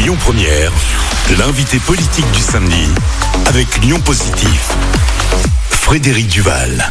Lyon Première, l'invité politique du samedi avec Lyon Positif. Frédéric Duval.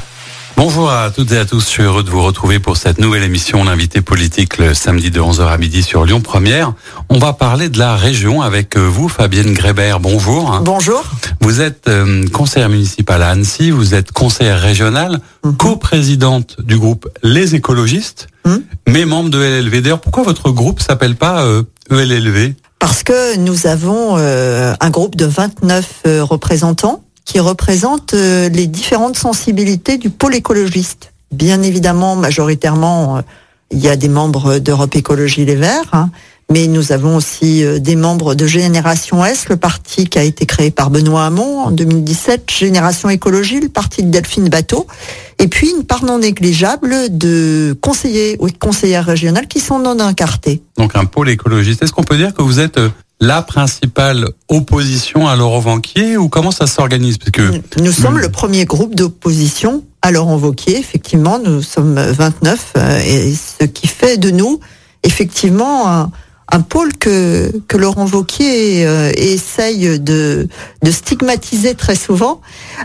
Bonjour à toutes et à tous, je suis heureux de vous retrouver pour cette nouvelle émission L'invité politique le samedi de 11h à midi sur Lyon Première. On va parler de la région avec euh, vous Fabienne Grébert. Bonjour. Bonjour. Vous êtes euh, conseillère municipale à Annecy, vous êtes conseillère régionale, Mhm. coprésidente du groupe Les écologistes, Mhm. mais membre de LLV. D'ailleurs, pourquoi votre groupe s'appelle pas euh, ELLV Parce que nous avons euh, un groupe de 29 euh, représentants qui représentent euh, les différentes sensibilités du pôle écologiste. Bien évidemment, majoritairement, il y a des membres d'Europe Écologie Les Verts, hein, mais nous avons aussi euh, des membres de Génération S, le parti qui a été créé par Benoît Hamon en 2017, Génération Écologie, le parti de Delphine Bateau, et puis une part non négligeable de conseillers ou de conseillères régionales qui sont non incartés. Donc un pôle écologiste. Est-ce qu'on peut dire que vous êtes euh, la principale opposition à Laurent Vanquier ou comment ça s'organise? Parce que Nous sommes le premier groupe d'opposition à Laurent Wauquiez. Effectivement, nous sommes 29 euh, et ce qui fait de nous effectivement un, un pôle que, que Laurent Wauquiez euh, essaye de, de stigmatiser très souvent.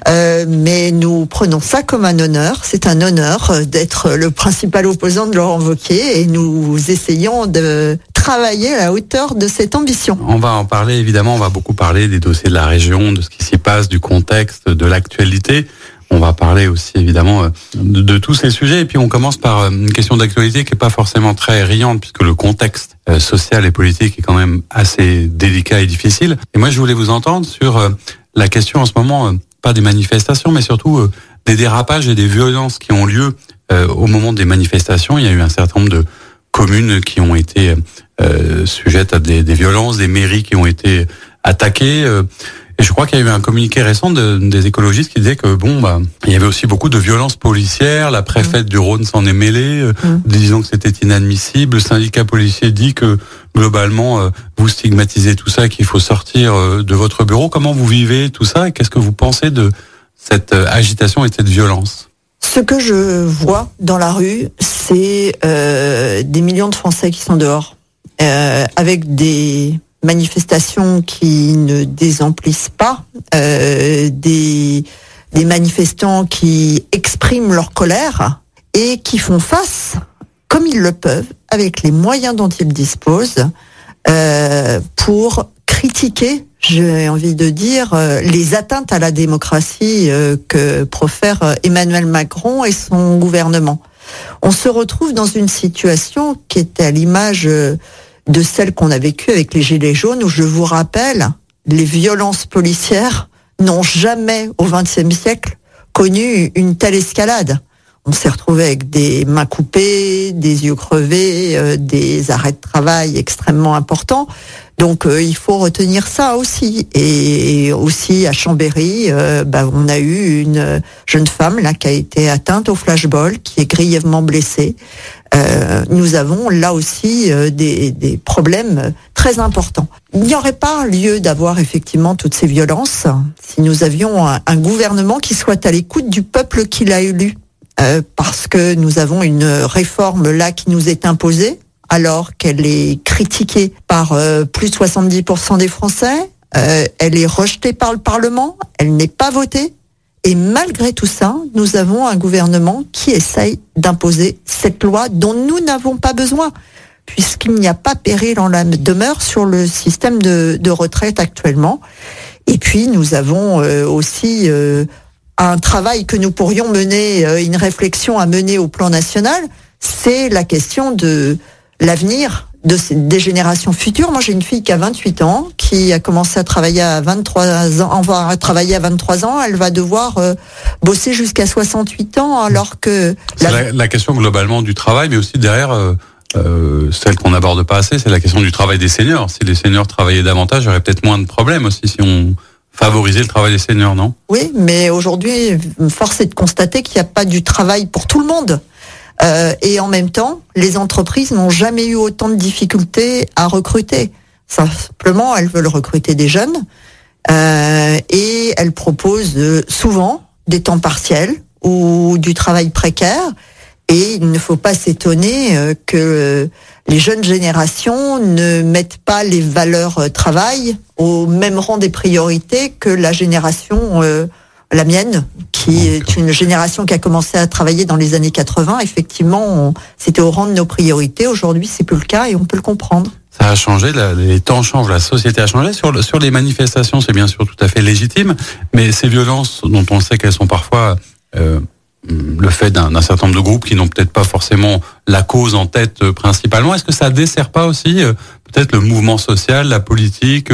Euh, mais nous prenons ça comme un honneur. C'est un honneur euh, d'être le principal opposant de Laurent Wauquiez et nous essayons de travailler à la hauteur de cette ambition. On va en parler évidemment, on va beaucoup parler des dossiers de la région, de ce qui s'y passe, du contexte, de l'actualité. On va parler aussi évidemment euh, de, tous ces sujets et puis on commence par euh, une question d'actualité qui est pas forcément très riante puisque le contexte euh, social et politique est quand même assez délicat et difficile. Et moi je voulais vous entendre sur la question en ce moment, pas des manifestations mais surtout des dérapages et des violences qui ont lieu au moment des manifestations. Il y a eu un certain nombre de communes qui ont été sujettes à des violences, des mairies qui ont été attaquées. Et je crois qu'il y a eu un communiqué récent de- des écologistes qui disait que bon, bah, il y avait aussi beaucoup de violences policières. La préfète du Rhône s'en est mêlée, euh, Mm. disant que c'était inadmissible. Le syndicat policier dit que globalement, euh, vous stigmatisez tout ça, qu'il faut sortir euh, de votre bureau. Comment vous vivez tout ça et qu'est-ce que vous pensez de cette euh, agitation et de cette violence? Ce que je vois dans la rue, c'est euh, des millions de Français qui sont dehors, euh, avec des manifestations qui ne désemplissent pas, euh, des, manifestants qui expriment leur colère et qui font face, comme ils le peuvent, avec les moyens dont ils disposent, euh, pour critiquer, j'ai envie de dire, euh, les atteintes à la démocratie que profère Emmanuel Macron et son gouvernement. On se retrouve dans une situation qui est à l'image de celle qu'on a vécue avec les Gilets jaunes, où je vous rappelle, les violences policières n'ont jamais, au XXe siècle, connu une telle escalade. On s'est retrouvé avec des mains coupées, des yeux crevés, euh, des arrêts de travail extrêmement importants. Donc euh, il faut retenir ça aussi. Et aussi à Chambéry, euh, bah, on a eu une jeune femme là qui a été atteinte au flashball, qui est grièvement blessée. Euh, nous avons là aussi euh, des, des problèmes très importants. Il n'y aurait pas lieu d'avoir effectivement toutes ces violences si nous avions un, gouvernement qui soit à l'écoute du peuple qui l'a élu. Euh, parce que nous avons une réforme là qui nous est imposée, alors qu'elle est critiquée par plus de 70% des Français. Elle est rejetée par le Parlement, elle n'est pas votée. Et malgré tout ça, nous avons un gouvernement qui essaye d'imposer cette loi dont nous n'avons pas besoin, puisqu'il n'y a pas péril en la demeure sur le système de, retraite actuellement. Et puis, nous avons euh, aussi euh, un travail que nous pourrions mener, euh, une réflexion à mener au plan national, c'est la question de l'avenir de ces- des générations futures. Moi, j'ai une fille qui a 28 ans, qui a commencé à travailler à 23 ans, va travailler à 23 ans, elle va devoir euh, bosser jusqu'à 68 ans, alors que C'est la, la question globalement du travail, mais aussi derrière euh, euh, celle qu'on n'aborde pas assez, c'est la question du travail des seniors. Si les seniors travaillaient davantage, il y aurait peut-être moins de problèmes aussi si on favorisait le travail des seniors, non? Oui, mais aujourd'hui, force est de constater qu'il n'y a pas du travail pour tout le monde. Euh, et en même temps, les entreprises n'ont jamais eu autant de difficultés à recruter. Simplement, elles veulent recruter des jeunes euh, et elles proposent souvent des temps partiels ou du travail précaire. Et il ne faut pas s'étonner euh, que les jeunes générations ne mettent pas les valeurs euh, travail au même rang des priorités que la génération, la mienne, qui est une génération qui a commencé à travailler dans les années 80. Effectivement, c'était au rang de nos priorités. Aujourd'hui, c'est plus le cas et on peut le comprendre. Ça a changé, les temps changent, la société a changé. Sur, sur les manifestations, c'est bien sûr tout à fait légitime, mais ces violences dont on sait qu'elles sont parfois euh, le fait d'un certain nombre de groupes qui n'ont peut-être pas forcément la cause en tête euh, principalement, est-ce que ça dessert pas aussi euh, peut-être le mouvement social, la politique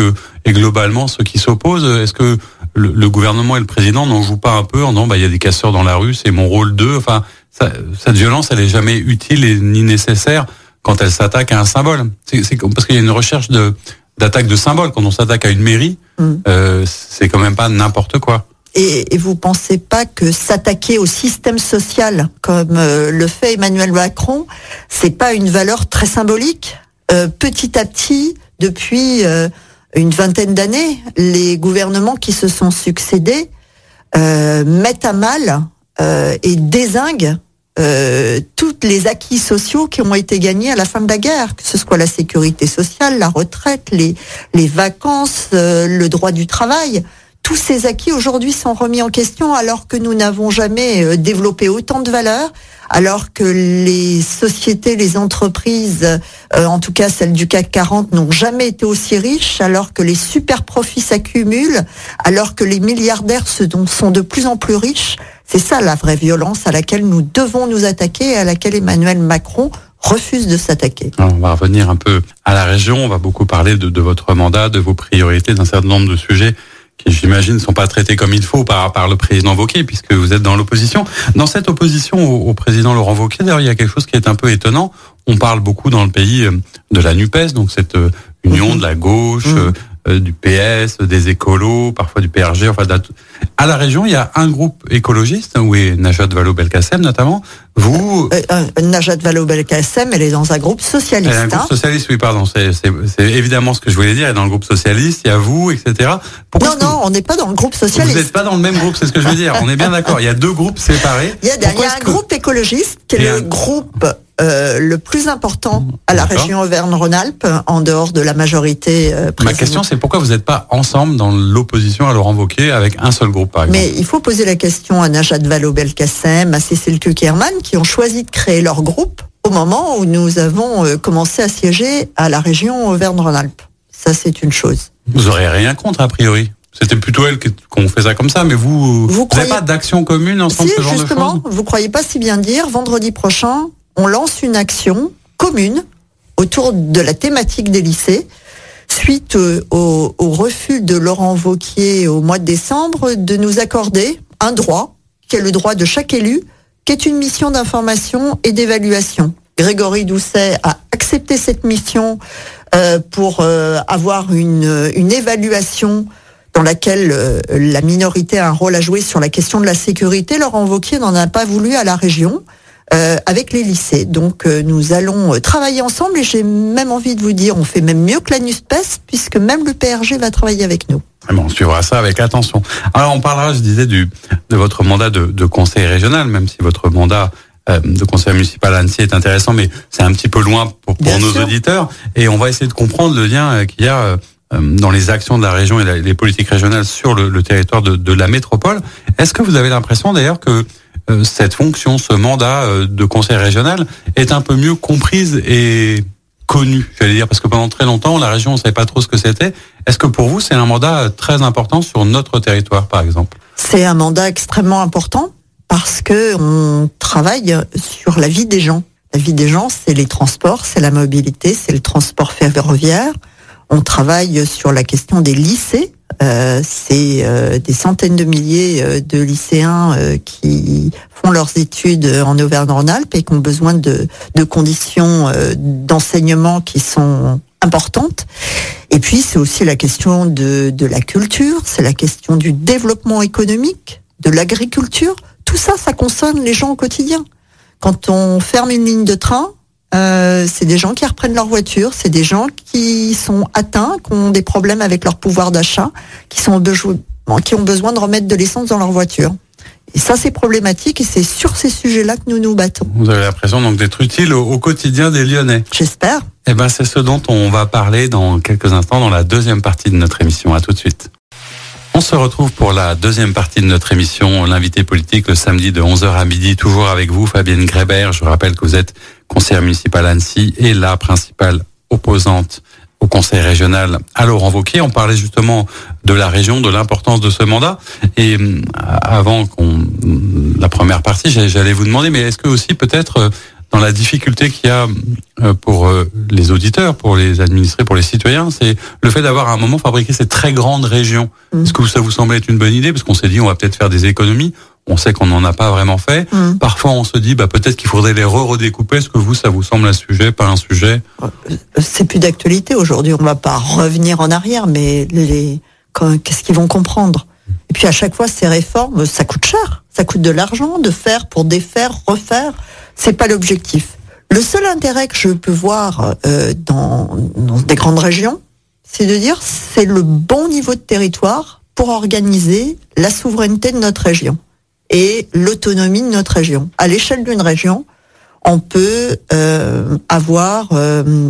et globalement ceux qui s'opposent Est-ce que le, gouvernement et le président n'en jouent pas un peu en disant bah il y a des casseurs dans la rue, c'est mon rôle d'eux Enfin, cette violence, elle est jamais utile et ni nécessaire quand elle s'attaque à un symbole. C'est parce qu'il y a une recherche de d'attaque de symboles quand on s'attaque à une mairie, mm. c'est quand même pas n'importe quoi. Et, et vous pensez pas que s'attaquer au système social, comme euh, le fait Emmanuel Macron, c'est pas une valeur très symbolique euh, Petit à petit, depuis euh, une vingtaine d'années, les gouvernements qui se sont succédés mettent à mal et désinguent euh, toutes les acquis sociaux qui ont été gagnés à la fin de la guerre, que ce soit la sécurité sociale, la retraite, les, les vacances, le droit du travail tous ces acquis aujourd'hui sont remis en question alors que nous n'avons jamais euh, développé autant de valeur, alors que les sociétés, les entreprises, euh, en tout cas celles du CAC 40, n'ont jamais été aussi riches, alors que les super profits s'accumulent, alors que les milliardaires sont de plus en plus riches. C'est ça la vraie violence à laquelle nous devons nous attaquer et à laquelle Emmanuel Macron refuse de s'attaquer. On va revenir un peu à la région, on va beaucoup parler de votre mandat, de vos priorités, d'un certain nombre de sujets qui j'imagine ne sont pas traités comme il faut par, par le président Wauquiez, puisque vous êtes dans l'opposition. Dans cette opposition au, président Laurent Wauquiez, d'ailleurs, il y a quelque chose qui est un peu étonnant. On parle beaucoup dans le pays euh, de la NUPES, donc cette euh, union de la gauche, mmh. euh, euh, du PS, des écolos, parfois du PRG. Enfin, à la région, il y a un groupe écologiste où est Najat Vallaud-Belkacem notamment. Vous, euh, euh, Najat Vallaud-Belkacem, elle est dans un groupe socialiste. Elle est un groupe hein. socialiste, oui, pardon. C'est évidemment ce que je voulais dire. Elle est dans le groupe socialiste. Il y a vous, etc. non, non, on n'est pas dans le groupe socialiste. Vous n'êtes pas dans le même groupe, c'est ce que je veux dire. On est bien d'accord. Il y a deux groupes séparés. Il y a, il y a un groupe écologiste qui est le groupe euh, le plus important à la région Auvergne-Rhône-Alpes, en dehors de la majorité euh, Ma question, c'est pourquoi vous n'êtes pas ensemble dans l'opposition à Laurent Wauquiez avec un seul groupe, par exemple? Mais il faut poser la question à Najat Vallaud-Belkacem, à Cécile Kuckerman, qui ont choisi de créer leur groupe au moment où nous avons euh, commencé à siéger à la région Auvergne-Rhône-Alpes. Ça, c'est une chose. Vous aurez rien contre, a priori c'était plutôt elle qu'on fait ça comme ça, mais vous, vous n'avez pas d'action commune ensemble, ce genre justement, de choses Vous croyez pas si bien dire, vendredi prochain, on lance une action commune autour de la thématique des lycées suite au, refus de Laurent Vauquier au mois de décembre de nous accorder un droit, qui est le droit de chaque élu, qui est une mission d'information et d'évaluation. Grégory Doucet a accepté cette mission euh, pour euh, avoir une, une évaluation dans laquelle euh, la minorité a un rôle à jouer sur la question de la sécurité. Laurent Vauquier n'en a pas voulu à la région. Euh, avec les lycées. Donc euh, nous allons euh, travailler ensemble et j'ai même envie de vous dire, on fait même mieux que la NUSPES puisque même le PRG va travailler avec nous. on suivra ça avec attention. Alors on parlera, je disais, du, de votre mandat de, de conseil régional, même si votre mandat de conseil municipal à Annecy est intéressant, mais c'est un petit peu loin pour, pour nos auditeurs. Et on va essayer de comprendre le lien qu'il y a dans les actions de la région et les politiques régionales sur le, le territoire de, de la métropole. Est-ce que vous avez l'impression d'ailleurs que euh, cette fonction, ce mandat euh, de conseil régional est un peu mieux comprise et connue, j'allais dire, parce que pendant très longtemps, la région ne savait pas trop ce que c'était. Est-ce que pour vous, c'est un mandat très important sur notre territoire, par exemple? C'est un mandat extrêmement important parce que on travaille sur la vie des gens. La vie des gens, c'est les transports, c'est la mobilité, c'est le transport ferroviaire. On travaille sur la question des lycées euh, c'est euh, des centaines de milliers euh, de lycéens qui font leurs études en Auvergne-Rhône-Alpes et qui ont besoin de, de conditions d'enseignement qui sont importantes. Et puis c'est aussi la question de, de la culture, c'est la question du développement économique, de l'agriculture. Tout ça, ça concerne les gens au quotidien. Quand on ferme une ligne de train, euh, c'est des gens qui reprennent leur voiture, c'est des gens qui sont atteints, qui ont des problèmes avec leur pouvoir d'achat, qui sont qui ont besoin de remettre de l'essence dans leur voiture. Et ça, c'est problématique et c'est sur ces sujets-là que nous nous battons. Vous avez l'impression donc d'être utile au, au, quotidien des Lyonnais. J'espère. Eh ben, c'est ce dont on va parler dans quelques instants dans la deuxième partie de notre émission. À tout de suite. On se retrouve pour la deuxième partie de notre émission, l'invité politique, le samedi de 11h à midi, toujours avec vous, Fabienne Grébert. Je rappelle que vous êtes conseillère municipale Annecy et la principale opposante au conseil régional à Laurent Wauquiez. On parlait justement de la région, de l'importance de ce mandat. Et euh, avant qu'on la première partie, j'allais vous demander, mais est-ce que aussi peut-être euh, dans la difficulté qu'il y a euh, pour les auditeurs, pour les administrés, pour les citoyens, c'est le fait d'avoir à un moment fabriqué ces très grandes régions. Mmh. Est-ce que ça vous semble être une bonne idée? Parce qu'on s'est dit, on va peut-être faire des économies. On sait qu'on n'en a pas vraiment fait. Mmh. Parfois, on se dit, bah, peut-être qu'il faudrait les re-redécouper. Est-ce que vous, ça vous semble un sujet, pas un sujet? C'est plus d'actualité aujourd'hui. On va pas revenir en arrière, mais les qu'est-ce qu'ils vont comprendre? Et puis à chaque fois, ces réformes, ça coûte cher. Ça coûte de l'argent de faire pour défaire, refaire. C'est pas l'objectif. Le seul intérêt que je peux voir euh, dans, dans des grandes régions, c'est de dire c'est le bon niveau de territoire pour organiser la souveraineté de notre région et l'autonomie de notre région. À l'échelle d'une région, on peut euh, avoir euh,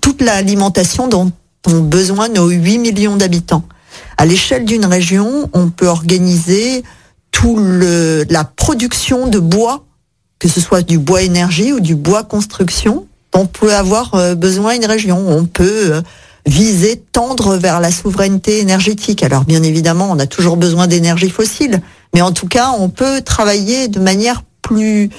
toute l'alimentation dont ont besoin nos 8 millions d'habitants. À l'échelle d'une région, on peut organiser tout le, la production de bois, que ce soit du bois énergie ou du bois construction, on peut avoir euh, besoin une région. On peut viser, tendre vers la souveraineté énergétique. Alors bien évidemment, on a toujours besoin d'énergie fossile, mais en tout cas, on peut travailler de manière plus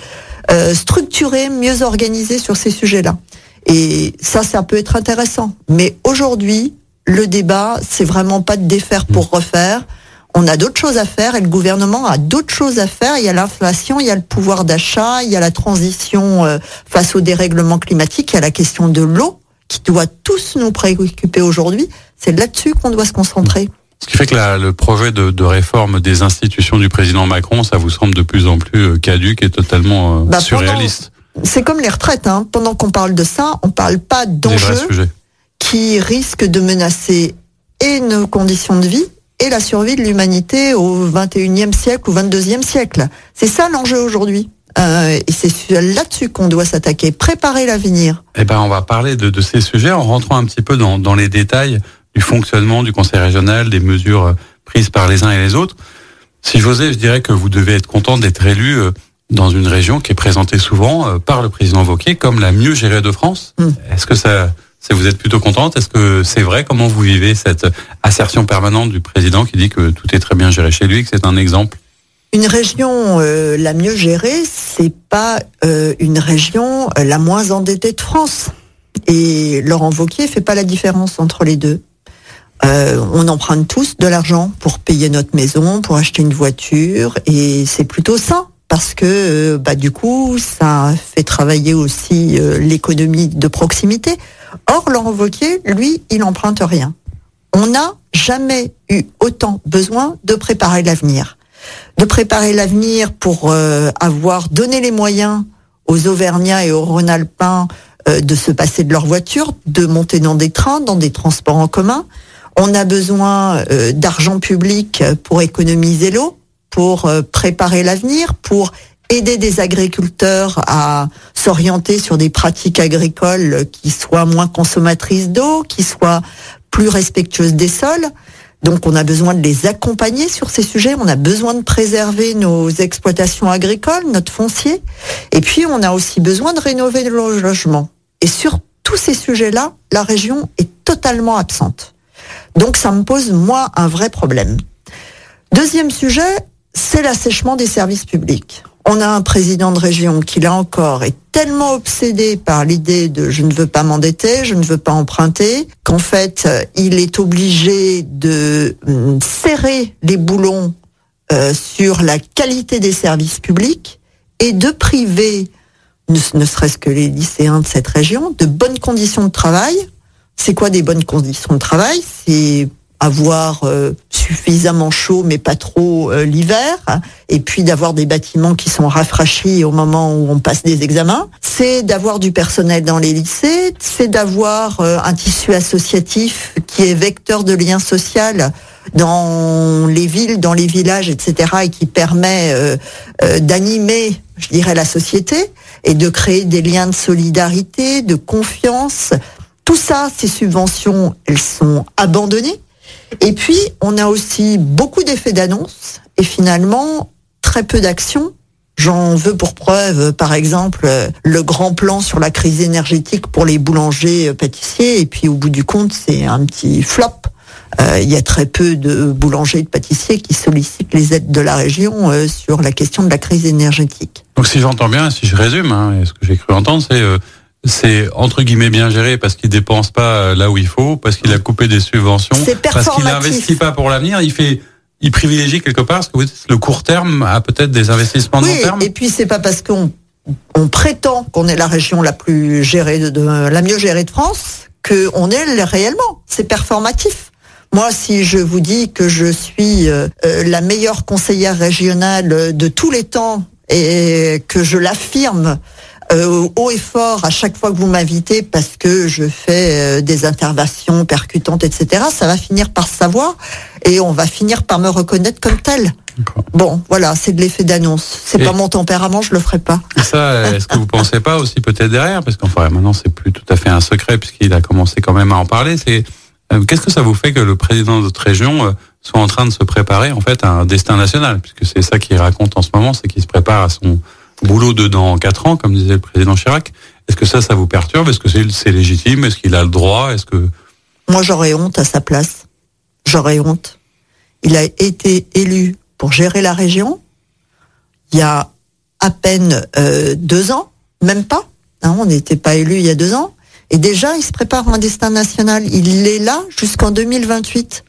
euh, structurée, mieux organisée sur ces sujets-là. Et ça, ça peut être intéressant. Mais aujourd'hui, le débat, c'est vraiment pas de défaire pour refaire. On a d'autres choses à faire et le gouvernement a d'autres choses à faire. Il y a l'inflation, il y a le pouvoir d'achat, il y a la transition euh, face au dérèglement climatique, il y a la question de l'eau qui doit tous nous préoccuper aujourd'hui. C'est là-dessus qu'on doit se concentrer. Ce qui fait que la, le projet de, de, réforme des institutions du président Macron, ça vous semble de plus en plus euh, caduque et totalement euh, bah, surréaliste. C'est comme les retraites. Hein. Pendant qu'on parle de ça, on parle pas d'enjeux qui risquent de menacer et nos conditions de vie et la survie de l'humanité au 21e siècle ou 22e siècle. C'est ça l'enjeu aujourd'hui. Euh, et c'est là-dessus qu'on doit s'attaquer, préparer l'avenir. Eh ben, on va parler de, de, ces sujets en rentrant un petit peu dans, dans, les détails du fonctionnement du Conseil régional, des mesures euh, prises par les uns et les autres. Si j'osais, je dirais que vous devez être content d'être élu euh, dans une région qui est présentée souvent par le président Vauquier comme la mieux gérée de France. Mm. Est-ce que ça, vous êtes plutôt contente? Est-ce que c'est vrai? Comment vous vivez cette assertion permanente du président qui dit que tout est très bien géré chez lui, que c'est un exemple une région euh, la mieux gérée, c'est pas euh, une région euh, la moins endettée de France. Et Laurent Vauquier fait pas la différence entre les deux. on emprunte tous de l'argent pour payer notre maison, pour acheter une voiture, et c'est plutôt ça parce que bah du coup ça fait travailler aussi l'économie de proximité. Or Laurent Vauquier, lui, il emprunte rien. On n'a jamais eu autant besoin de préparer l'avenir de préparer l'avenir pour euh, avoir donné les moyens aux Auvergnats et aux Rhône-Alpins euh, de se passer de leur voiture, de monter dans des trains, dans des transports en commun. On a besoin euh, d'argent public pour économiser l'eau, pour préparer l'avenir, pour aider des agriculteurs à s'orienter sur des pratiques agricoles qui soient moins consommatrices d'eau, qui soient plus respectueuses des sols. Donc on a besoin de les accompagner sur ces sujets, on a besoin de préserver nos exploitations agricoles, notre foncier, et puis on a aussi besoin de rénover le logement. Et sur tous ces sujets-là, la région est totalement absente. Donc ça me pose, moi, un vrai problème. Deuxième sujet, c'est l'assèchement des services publics on a un président de région qui, là encore, est tellement obsédé par l'idée de je ne veux pas m'endetter, je ne veux pas emprunter, qu'en fait, il est obligé de hum, serrer les boulons euh, sur la qualité des services publics et de priver, ne, ne serait-ce que les lycéens de cette région, de bonnes conditions de travail. C'est quoi des bonnes conditions de travail? C'est avoir euh, suffisamment chaud mais pas trop euh, l'hiver, et puis d'avoir des bâtiments qui sont rafraîchis au moment où on passe des examens. C'est d'avoir du personnel dans les lycées, c'est d'avoir euh, un tissu associatif qui est vecteur de lien social dans les villes, dans les villages, etc., et qui permet euh, euh, d'animer, je dirais, la société et de créer des liens de solidarité, de confiance. Tout ça, ces subventions, elles sont abandonnées. Et puis, on a aussi beaucoup d'effets d'annonce et finalement très peu d'actions. J'en veux pour preuve, par exemple, le grand plan sur la crise énergétique pour les boulangers pâtissiers. Et puis, au bout du compte, c'est un petit flop. Euh, il y a très peu de boulangers et de pâtissiers qui sollicitent les aides de la région euh, sur la question de la crise énergétique. Donc si j'entends bien, si je résume, hein, ce que j'ai cru entendre, c'est euh, c'est entre guillemets bien géré parce qu'il dépense pas là où il faut, parce qu'il a coupé des subventions, parce qu'il n'investit pas pour l'avenir. Il fait il privilégie quelque part, ce que vous dites, le court terme à peut-être des investissements oui, long terme. Et puis c'est pas parce qu'on on prétend qu'on est la région la plus gérée de, la mieux gérée de France qu'on est réellement. C'est performatif. Moi, si je vous dis que je suis euh, euh, la meilleure conseillère régionale de tous les temps et que je l'affirme euh, haut et fort à chaque fois que vous m'invitez parce que je fais des interventions percutantes, etc., ça va finir par savoir et on va finir par me reconnaître comme telle. Bon, voilà, c'est de l'effet d'annonce. C'est pas mon tempérament, je le ferai pas. Ça, est-ce que vous pensez pas aussi peut-être derrière, parce qu'enfin maintenant c'est plus tout à fait un secret puisqu'il a commencé quand même à en parler, c'est euh, qu'est-ce que ça vous fait que le président de votre région euh, soit en train de se préparer en fait à un destin national? Puisque c'est ça qu'il raconte en ce moment, c'est qu'il se prépare à son boulot de dans quatre ans, comme disait le président Chirac. Est-ce que ça, ça vous perturbe? Est-ce que c'est légitime? Est-ce qu'il a le droit? Est-ce que moi j'aurais honte à sa place J'aurais honte. Il a été élu pour gérer la région il y a à peine euh, deux ans, même pas. Hein, on n'était pas élu il y a deux ans. Et déjà, il se prépare un destin national. Il est là jusqu'en 2028.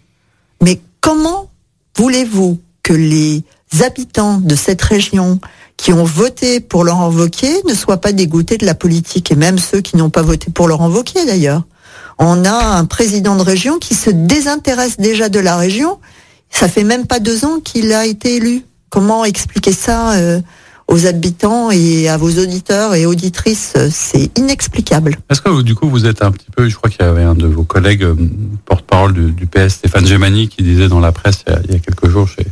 Mais comment voulez-vous que les habitants de cette région qui ont voté pour Laurent Wauquiez ne soient pas dégoûtés de la politique, et même ceux qui n'ont pas voté pour Laurent Wauquiez d'ailleurs. On a un président de région qui se désintéresse déjà de la région. Ça fait même pas deux ans qu'il a été élu. Comment expliquer ça euh, aux habitants et à vos auditeurs et auditrices, c'est inexplicable. Est-ce que du coup vous êtes un petit peu, je crois qu'il y avait un de vos collègues euh, porte-parole du, PS, Stéphane Gemani, qui disait dans la presse il y a, quelques jours chez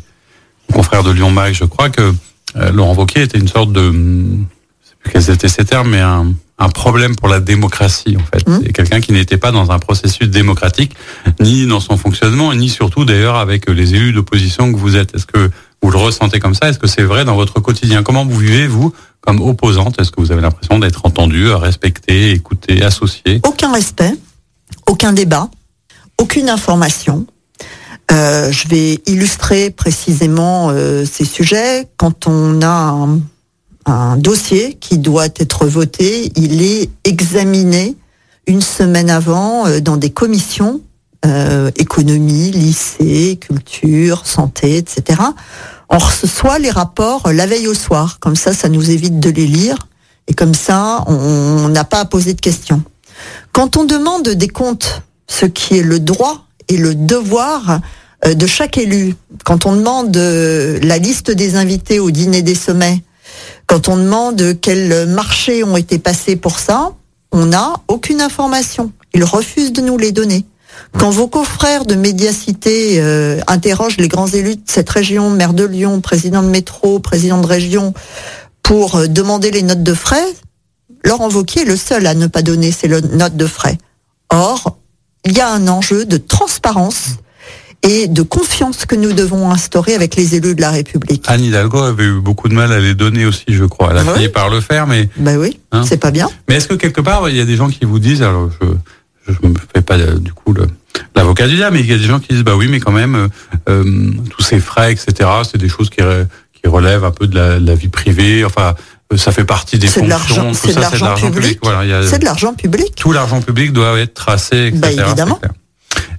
mon confrère de Lyon Mag, je crois que euh, Laurent Wauquiez était une sorte de, je sais plus quels étaient ces termes, mais un, problème pour la démocratie en fait. Mmh. C'est quelqu'un qui n'était pas dans un processus démocratique, ni dans son fonctionnement, ni surtout d'ailleurs avec les élus d'opposition que vous êtes. Est-ce que vous le ressentez comme ça? Est-ce que c'est vrai dans votre quotidien? Comment vous vivez, vous, comme opposante? Est-ce que vous avez l'impression d'être entendue, respectée, écoutée, associée Aucun respect, aucun débat, aucune information. Euh, je vais illustrer précisément euh, ces sujets. Quand on a un, un, dossier qui doit être voté, il est examiné une semaine avant euh, dans des commissions euh, économie, lycée, culture, santé, etc. On reçoit les rapports la veille au soir. Comme ça, ça nous évite de les lire. Et comme ça, on n'a pas à poser de questions. Quand on demande des comptes, ce qui est le droit et le devoir euh, de chaque élu, quand on demande euh, la liste des invités au dîner des sommets, quand on demande quels marchés ont été passés pour ça, on n'a aucune information. Ils refusent de nous les donner. Quand vos confrères de médiacité euh, interrogent les grands élus de cette région, maire de Lyon, président de métro, président de région, pour demander les notes de frais, Laurent Wauquiez est le seul à ne pas donner ces notes de frais. Or, il y a un enjeu de transparence et de confiance que nous devons instaurer avec les élus de la République. Anne Hidalgo avait eu beaucoup de mal à les donner aussi, je crois. Elle a fini par le faire, mais... Ben oui, hein c'est pas bien. Mais est-ce que quelque part, il y a des gens qui vous disent, alors je je me fais pas du coup l'avocat du diable, mais il y a des gens qui disent bah oui, mais quand même euh, euh, tous ces frais, etc. C'est des choses qui, qui relèvent un peu de la, vie privée. Enfin, ça fait partie des fonctions. C'est de l'argent public. c'est de l'argent public. Tout l'argent public doit être tracé, etc. Bah, évidemment.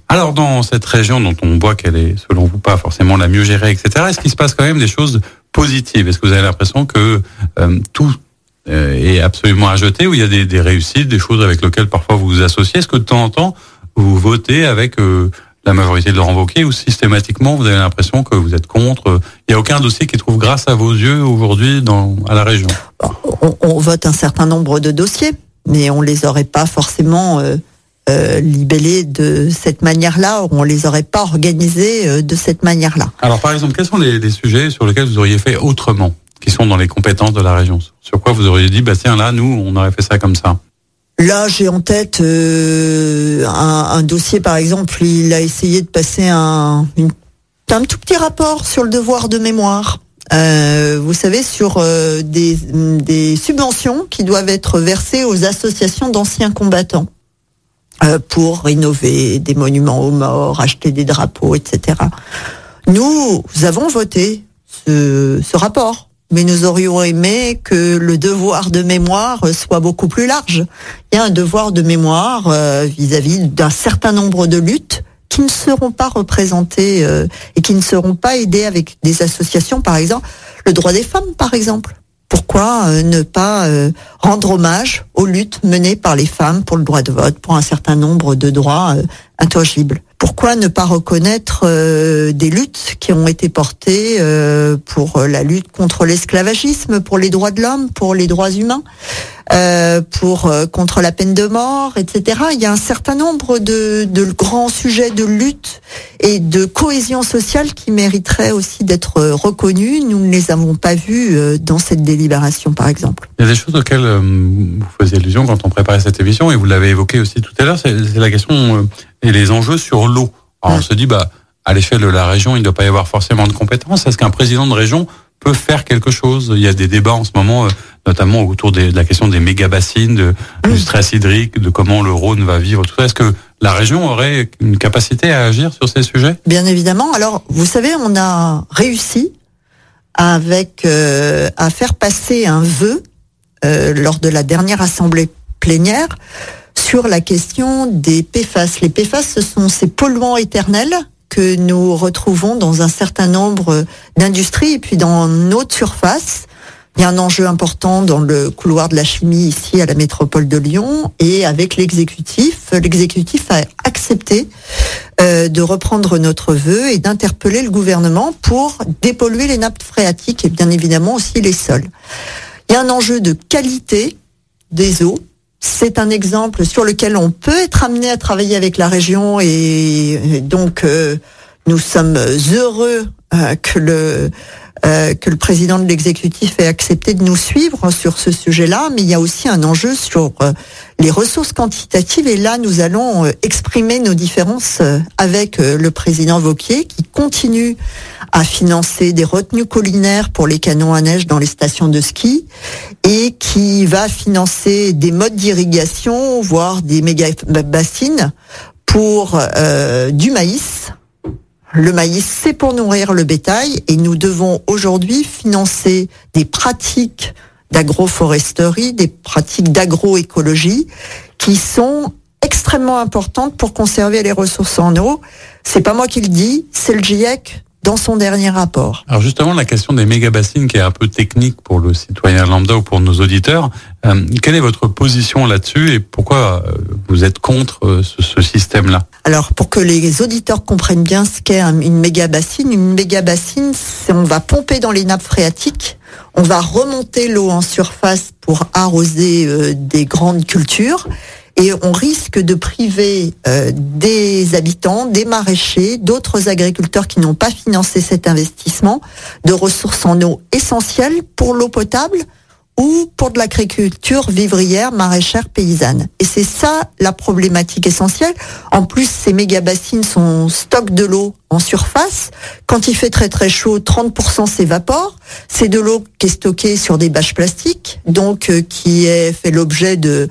Alors dans cette région dont on voit qu'elle est, selon vous, pas forcément la mieux gérée, etc. Est-ce qu'il se passe quand même des choses positives? Est-ce que vous avez l'impression que tout euh, est absolument à jeter, où il y a des, des, réussites, des choses avec lesquelles parfois vous vous associez? Est-ce que de temps en temps, vous votez avec euh, la majorité de Laurent Wauquiez ou systématiquement vous avez l'impression que vous êtes contre Il n'y a aucun dossier qui trouve grâce à vos yeux aujourd'hui dans à la région? On, on, vote un certain nombre de dossiers, mais on les aurait pas forcément euh, euh, libellés de cette manière-là, on les aurait pas organisés euh, de cette manière-là. Alors par exemple, quels sont les, les, sujets sur lesquels vous auriez fait autrement, qui sont dans les compétences de la région? Sur quoi vous auriez dit, bah tiens là, nous, on aurait fait ça comme ça? Là, j'ai en tête euh, un, dossier, par exemple, il a essayé de passer un, une, un tout petit rapport sur le devoir de mémoire. Euh, vous savez, sur euh, des, des, subventions qui doivent être versées aux associations d'anciens combattants euh, pour rénover des monuments aux morts, acheter des drapeaux, etc. Nous, nous avons voté ce, ce rapport mais nous aurions aimé que le devoir de mémoire soit beaucoup plus large. Il y a un devoir de mémoire vis-à-vis d'un certain nombre de luttes qui ne seront pas représentées euh, et qui ne seront pas aidées avec des associations, par exemple, le droit des femmes, par exemple. Pourquoi euh, ne pas euh, rendre hommage aux luttes menées par les femmes pour le droit de vote, pour un certain nombre de droits intangibles? Pourquoi ne pas reconnaître euh, des luttes qui ont été portées euh, pour la lutte contre l'esclavagisme, pour les droits de l'homme, pour les droits humains, euh, pour contre la peine de mort, etc. Il y a un certain nombre de, de grands sujets de lutte et de cohésion sociale qui mériteraient aussi d'être reconnus. Nous ne les avons pas vus dans cette délibération, par exemple. Il y a des choses auxquelles vous faisiez allusion quand on préparait cette émission et vous l'avez évoqué aussi tout à l'heure. C'est la question et les enjeux sur l'eau. Alors on se dit, bah, à l'échelle de la région, il ne doit pas y avoir forcément de compétences. Est-ce qu'un président de région peut faire quelque chose? Il y a des débats en ce moment, euh, notamment autour de la question des méga bassines, de, du stress hydrique, de comment le Rhône va vivre, tout ça. Est-ce que la région aurait une capacité à agir sur ces sujets? Bien évidemment. Alors, vous savez, on a réussi avec euh, à faire passer un vœu euh, lors de la dernière assemblée plénière sur la question des PFAS. Les PFAS, ce sont ces polluants éternels que nous retrouvons dans un certain nombre d'industries et puis dans notre surface. Il y a un enjeu important dans le couloir de la chimie ici à la métropole de Lyon et avec l'exécutif, l'exécutif a accepté euh, de reprendre notre vœu et d'interpeller le gouvernement pour dépolluer les nappes phréatiques et bien évidemment aussi les sols. Il y a un enjeu de qualité des eaux c'est un exemple sur lequel on peut être amené à travailler avec la région et, donc euh, nous sommes heureux euh, que le euh, que le président de l'exécutif ait accepté de nous suivre sur ce sujet-là, mais il y a aussi un enjeu sur les ressources quantitatives et là nous allons exprimer nos différences avec le président Vauquier qui continue à financer des retenues collinaires pour les canons à neige dans les stations de ski et qui va financer des modes d'irrigation, voire des méga bassines pour euh, du maïs. Le maïs, c'est pour nourrir le bétail et nous devons aujourd'hui financer des pratiques d'agroforesterie, des pratiques d'agroécologie qui sont extrêmement importantes pour conserver les ressources en eau. C'est pas moi qui le dis, c'est le GIEC dans son dernier rapport. Alors justement, la question des méga bassines qui est un peu technique pour le citoyen lambda ou pour nos auditeurs, euh, quelle est votre position là-dessus et pourquoi euh, vous êtes contre euh, ce, ce système-là? Alors pour que les auditeurs comprennent bien ce qu'est une méga bassine, une méga bassine, c'est on va pomper dans les nappes phréatiques, on va remonter l'eau en surface pour arroser des grandes cultures et on risque de priver euh, des habitants, des maraîchers, d'autres agriculteurs qui n'ont pas financé cet investissement de ressources en eau essentielles pour l'eau potable ou pour de l'agriculture vivrière, maraîchère, paysanne. Et c'est ça la problématique essentielle. En plus, ces méga bassines sont stock de l'eau en surface. Quand il fait très très chaud, 30% s'évapore. C'est de l'eau qui est stockée sur des bâches plastiques, donc euh, qui est fait l'objet de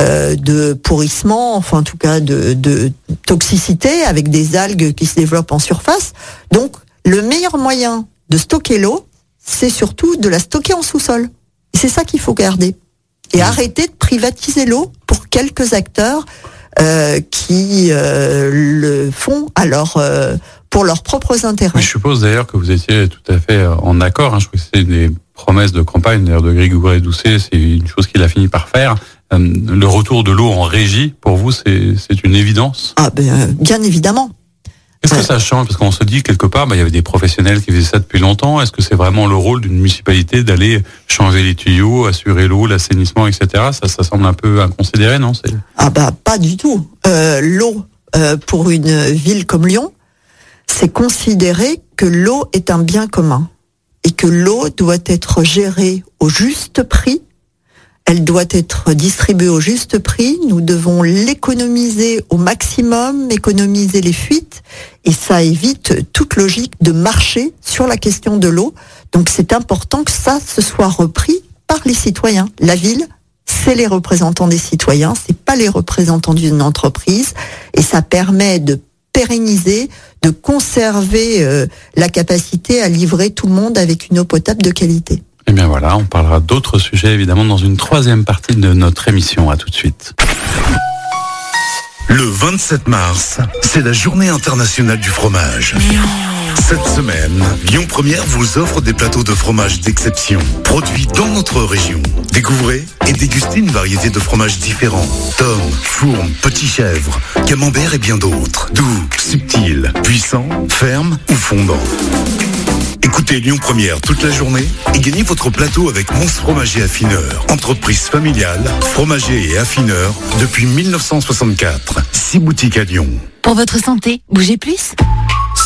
euh, de pourrissement, enfin en tout cas de, de toxicité avec des algues qui se développent en surface. Donc le meilleur moyen de stocker l'eau, c'est surtout de la stocker en sous-sol. C'est ça qu'il faut garder. Et arrêter de privatiser l'eau pour quelques acteurs euh, qui euh, le font alors euh, pour leurs propres intérêts. je suppose d'ailleurs que vous étiez tout à fait en accord. Hein. Je crois que c'est des promesses de campagne d'ailleurs de Grégory Doucet. C'est une chose qu'il a fini par faire. le retour de l'eau en régie, pour vous, c'est une évidence? Ah ben, bien évidemment. Est-ce que ça change? Parce qu'on se dit quelque part, bah, il y avait des professionnels qui faisaient ça depuis longtemps. Est-ce que c'est vraiment le rôle d'une municipalité d'aller changer les tuyaux, assurer l'eau, l'assainissement, etc. Ça, ça semble un peu inconsidéré, non? Ah bah pas du tout. Euh, l'eau euh, pour une ville comme Lyon, c'est considérer que l'eau est un bien commun et que l'eau doit être gérée au juste prix elle doit être distribuée au juste prix. Nous devons l'économiser au maximum, économiser les fuites. Et ça évite toute logique de marché sur la question de l'eau. Donc c'est important que ça se soit repris par les citoyens. La ville, c'est les représentants des citoyens, c'est pas les représentants d'une entreprise. Et ça permet de pérenniser, de conserver euh, la capacité à livrer tout le monde avec une eau potable de qualité. Et eh bien voilà, on parlera d'autres sujets évidemment dans une troisième partie de notre émission. À tout de suite. Le 27 mars, c'est la journée internationale du fromage. Cette semaine, Lyon Première vous offre des plateaux de fromage d'exception, produits dans notre région. Découvrez et dégustez une variété de fromages différents. Tom, fourme, petit chèvre, camembert et bien d'autres. Doux, subtil, puissant, ferme ou fondant. Écoutez Lyon Première toute la journée et gagnez votre plateau avec Mons Fromager Affineur. Entreprise familiale, fromager et affineur depuis 1964. Six boutiques à Lyon. Pour votre santé, bougez plus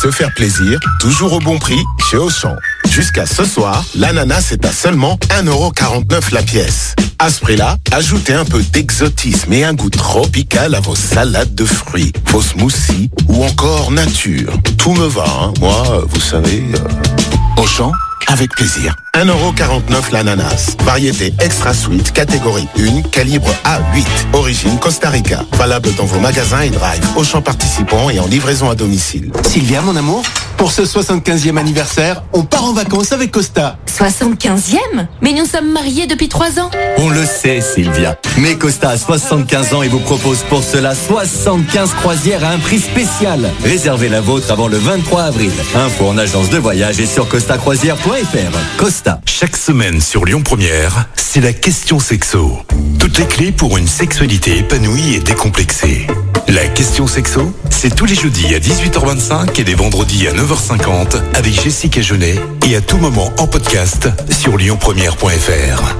Se faire plaisir, toujours au bon prix, chez Auchan. Jusqu'à ce soir, l'ananas est à seulement 1,49€ la pièce. À ce prix-là, ajoutez un peu d'exotisme et un goût tropical à vos salades de fruits, vos smoothies ou encore nature. Tout me va, hein. moi, vous savez... Euh, Auchan avec plaisir. 1,49€ l'ananas. Variété extra sweet, catégorie 1, calibre A8. Origine Costa Rica. Valable dans vos magasins et drive, au champ participant et en livraison à domicile. Sylvia, mon amour, pour ce 75e anniversaire, on part en vacances avec Costa. 75e Mais nous sommes mariés depuis 3 ans. On le sait, Sylvia. Mais Costa a 75 ans et vous propose pour cela 75 croisières à un prix spécial. Réservez la vôtre avant le 23 avril. Info en agence de voyage et sur costacroisière.fr. Costa. Chaque semaine sur Lyon Première, c'est la question sexo. Toutes les clés pour une sexualité épanouie et décomplexée. La question sexo, c'est tous les jeudis à 18h25 et les vendredis à 9h50 avec Jessica Genet et à tout moment en podcast sur lyonpremière.fr.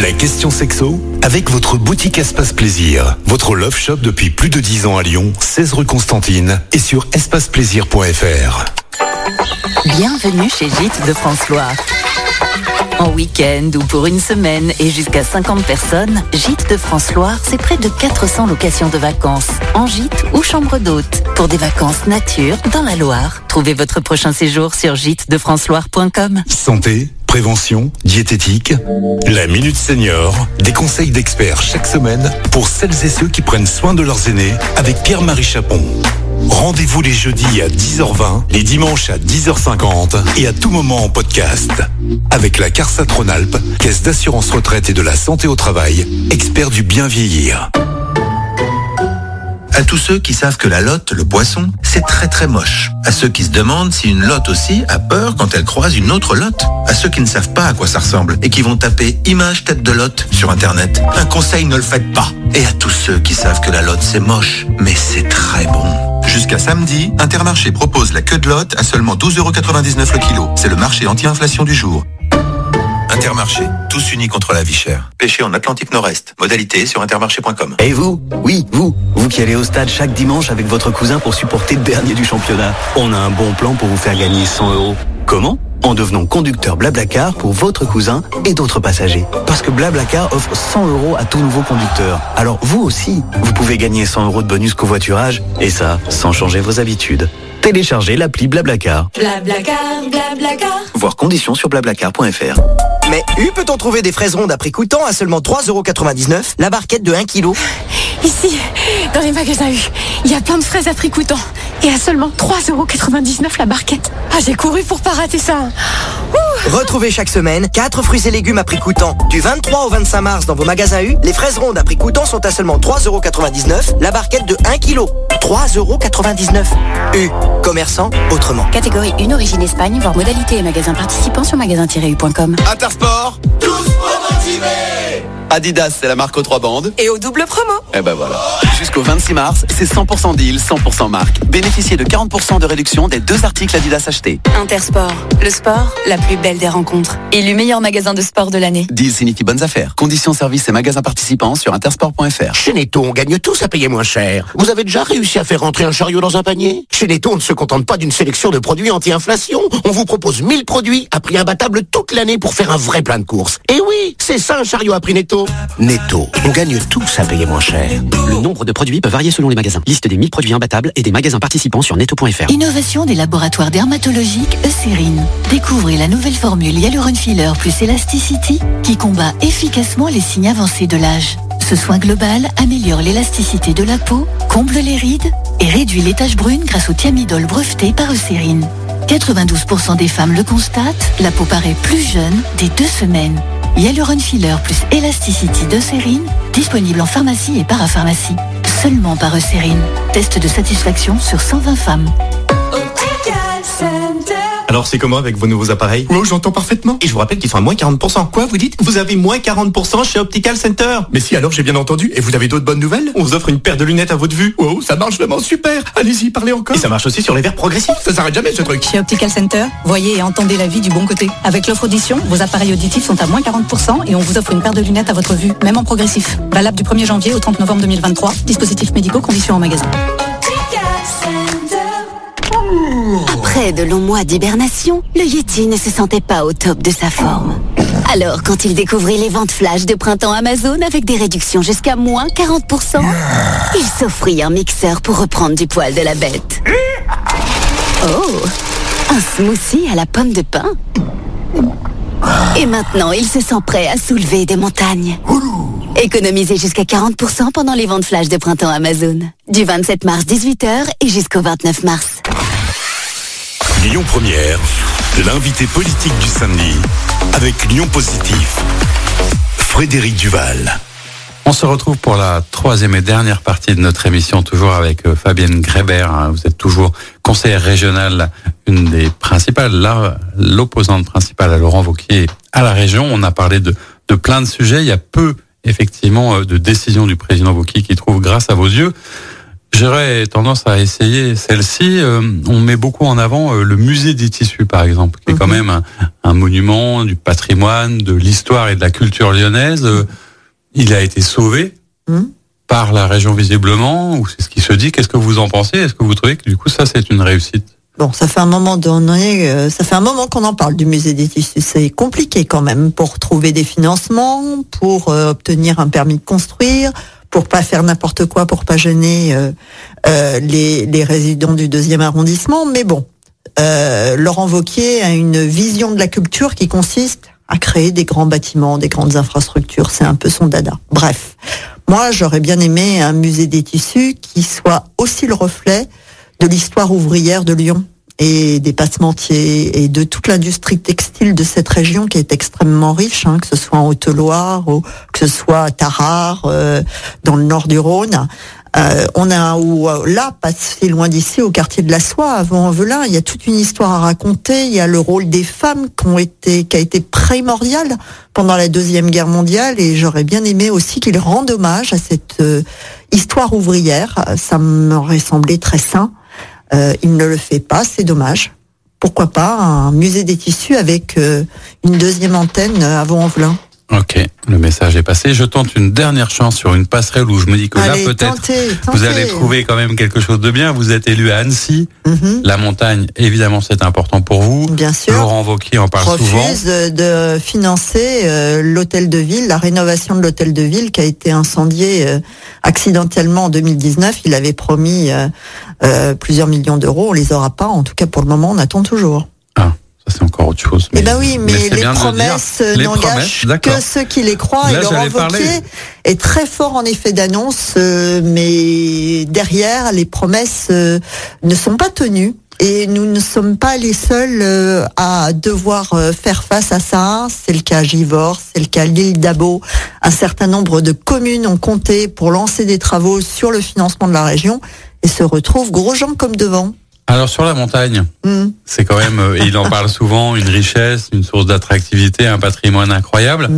La question sexo avec votre boutique Espace Plaisir, votre love shop depuis plus de 10 ans à Lyon, 16 rue Constantine et sur espaceplaisir.fr. Bienvenue chez Gîtes de François. En week-end ou pour une semaine et jusqu'à 50 personnes, Gîtes de François, c'est près de 400 locations de vacances, en gîte ou chambre d'hôte, pour des vacances nature dans la Loire. Trouvez votre prochain séjour sur gîtesdefrançois.com. Santé, prévention, diététique. La Minute Senior, des conseils d'experts chaque semaine pour celles et ceux qui prennent soin de leurs aînés avec Pierre-Marie Chapon. Rendez-vous les jeudis à 10h20, les dimanches à 10h50 et à tout moment en podcast. Avec la CARSA Tronalp, Caisse d'assurance retraite et de la santé au travail, expert du bien vieillir. À tous ceux qui savent que la lotte, le poisson, c'est très très moche. À ceux qui se demandent si une lotte aussi a peur quand elle croise une autre lotte. À ceux qui ne savent pas à quoi ça ressemble et qui vont taper image tête de lotte sur internet. Un conseil, ne le faites pas. Et à tous ceux qui savent que la lotte c'est moche, mais c'est très bon. Jusqu'à samedi, Intermarché propose la queue de lotte à seulement 12,99€ le kilo. C'est le marché anti-inflation du jour. Intermarché, tous unis contre la vie chère. Pêché en Atlantique Nord-Est. Modalité sur intermarché.com. Et vous? Oui, vous Vous qui allez au stade chaque dimanche avec votre cousin pour supporter le dernier du championnat. On a un bon plan pour vous faire gagner 100 euros. Comment? En devenant conducteur Blablacar pour votre cousin et d'autres passagers. Parce que Blablacar offre 100 euros à tout nouveau conducteur. Alors vous aussi, vous pouvez gagner 100 euros de bonus covoiturage, et ça, sans changer vos habitudes. Téléchargez l'appli Blablacar. Blablacar, Blablacar. Voir conditions sur blablacar.fr. Mais U peut-on trouver des fraises rondes à prix coûtant à seulement 3,99€ la barquette de 1 kg Ici, dans les magasins U, il y a plein de fraises à prix coûtant et à seulement 3,99€ la barquette. Ah, j'ai couru pour pas rater ça. Retrouvez chaque semaine 4 fruits et légumes à prix coûtant. Du 23 au 25 mars dans vos magasins U, les fraises rondes à prix coûtant sont à seulement 3,99€, la barquette de 1 kg. 3,99€. U, commerçant autrement. Catégorie 1, origine Espagne, voir modalité et magasin participants sur magasin-u.com. Intersport, tous motivés Adidas, c'est la marque aux trois bandes. Et au double promo. Et ben voilà. Jusqu'au 26 mars, c'est 100% deal, 100% marque. Bénéficiez de 40% de réduction des deux articles Adidas achetés. Intersport, le sport, la plus belle des rencontres. Élu meilleur magasin de sport de l'année. Deal signifie bonnes affaires. Conditions, services et magasins participants sur intersport.fr. Chez Netto, on gagne tous à payer moins cher. Vous avez déjà réussi à faire rentrer un chariot dans un panier? Chez Netto, on ne se contente pas d'une sélection de produits anti-inflation. On vous propose 1000 produits à prix imbattable toute l'année pour faire un vrai plein de courses. Et oui, c'est ça un chariot à prix Netto. Netto, on gagne tous à payer moins cher. Le nombre de produits peut varier selon les magasins. Liste des 1000 produits imbattables et des magasins participants sur netto.fr. Innovation des laboratoires dermatologiques Eucérine. Découvrez la nouvelle formule Hyaluron Filler plus Elasticity qui combat efficacement les signes avancés de l'âge. Ce soin global améliore l'élasticité de la peau, comble les rides et réduit les taches brunes grâce au thiamidol breveté par Eucérine. 92% des femmes le constatent, la peau paraît plus jeune dès deux semaines. Hyaluron Filler plus Elasticity d'Eucérine, disponible en pharmacie et parapharmacie. Seulement par Eucérine. Test de satisfaction sur 120 femmes. Alors c'est comment avec vos nouveaux appareils Oh j'entends parfaitement. Et je vous rappelle qu'ils sont à moins 40%. Quoi vous dites? Vous avez moins 40% chez Optical Center Mais si alors j'ai bien entendu. Et vous avez d'autres bonnes nouvelles? On vous offre une paire de lunettes à votre vue. Oh ça marche vraiment super. Allez-y, parlez encore. Et ça marche aussi sur les verres progressifs. Ça s'arrête jamais ce truc. Chez Optical Center, voyez et entendez la vie du bon côté. Avec l'offre audition, vos appareils auditifs sont à moins 40% et on vous offre une paire de lunettes à votre vue, même en progressif. Valable du 1er janvier au 30 novembre 2023. Dispositifs médicaux, conditions en magasin. Après de longs mois d'hibernation, le Yeti ne se sentait pas au top de sa forme. Alors, quand il découvrit les ventes flash de printemps Amazon avec des réductions jusqu'à moins 40%, il s'offrit un mixeur pour reprendre du poil de la bête. Oh, un smoothie à la pomme de pin. Et maintenant, il se sent prêt à soulever des montagnes. Économisez jusqu'à 40% pendant les ventes flash de printemps Amazon. Du 27 mars 18h et jusqu'au 29 mars. Lyon Première, l'invité politique du samedi avec Lyon Positif. Frédéric Duval. On se retrouve pour la troisième et dernière partie de notre émission, toujours avec euh, Fabienne Grébert. hein. Vous êtes toujours conseillère régionale, une des principales, l'opposante principale à Laurent Vauquier à la région. On a parlé de, de plein de sujets. Il y a peu, effectivement, euh, de décisions du président Vauquier qui trouvent grâce à vos yeux. J'aurais tendance à essayer celle-ci. Euh, on met beaucoup en avant euh, le musée des tissus, par exemple, qui est quand même un, un monument du patrimoine, de l'histoire et de la culture lyonnaise. Euh, il a été sauvé par la région visiblement, ou c'est ce qui se dit. Qu'est-ce que vous en pensez? Est-ce que vous trouvez que du coup ça c'est une réussite? Bon, ça fait un moment donné, ça fait un moment qu'on en parle du musée des tissus. C'est compliqué quand même pour trouver des financements, pour obtenir un permis de construire, pour pas faire n'importe quoi, pour pas gêner euh, euh, les, résidents du deuxième arrondissement. Mais bon, euh, Laurent Vauquier a une vision de la culture qui consiste à créer des grands bâtiments, des grandes infrastructures. C'est un peu son dada. Bref, moi j'aurais bien aimé un musée des tissus qui soit aussi le reflet de l'histoire ouvrière de Lyon et des passementiers et de toute l'industrie textile de cette région qui est extrêmement riche, hein, que ce soit en Haute-Loire ou que ce soit à Tarare, euh, dans le nord du Rhône. Euh, on a ou euh, là, pas si loin d'ici, au quartier de la Soie, avant Velin, il y a toute une histoire à raconter. Il y a le rôle des femmes qui ont été, qui a été primordial pendant la deuxième guerre mondiale, et j'aurais bien aimé aussi qu'il rende hommage à cette euh, histoire ouvrière. Ça m'aurait semblé très sain. Euh, il ne le fait pas, c'est dommage. Pourquoi pas un musée des tissus avec euh, une deuxième antenne à Vaux-en-Velin le message est passé. Je tente une dernière chance sur une passerelle où je me dis que Allez, là peut-être vous allez trouver quand même quelque chose de bien. Vous êtes élu à Annecy, Mhm. la montagne, évidemment c'est important pour vous. Bien sûr. Laurent Vauquier en parle souvent. refuse de financer euh, l'hôtel de ville, la rénovation de l'hôtel de ville qui a été incendié euh, accidentellement en 2019. Il avait promis euh, plusieurs millions d'euros. On les aura pas. En tout cas, pour le moment, on attend toujours. Ça c'est encore autre chose. Eh ben oui, mais, les promesses euh, n'engagent que ceux qui les croient. Là, et Laurent. Wauquiez est très fort en effet d'annonce, euh, mais derrière, les promesses euh, ne sont pas tenues. Et nous ne sommes pas les seuls euh, à devoir faire face à ça. C'est le cas à Givors, c'est le cas à l'île d'Abo. Un certain nombre de communes ont compté pour lancer des travaux sur le financement de la région et se retrouvent gros gens comme devant. Alors sur la montagne, c'est quand même, euh, et il en parle souvent, une richesse, une source d'attractivité, un patrimoine incroyable.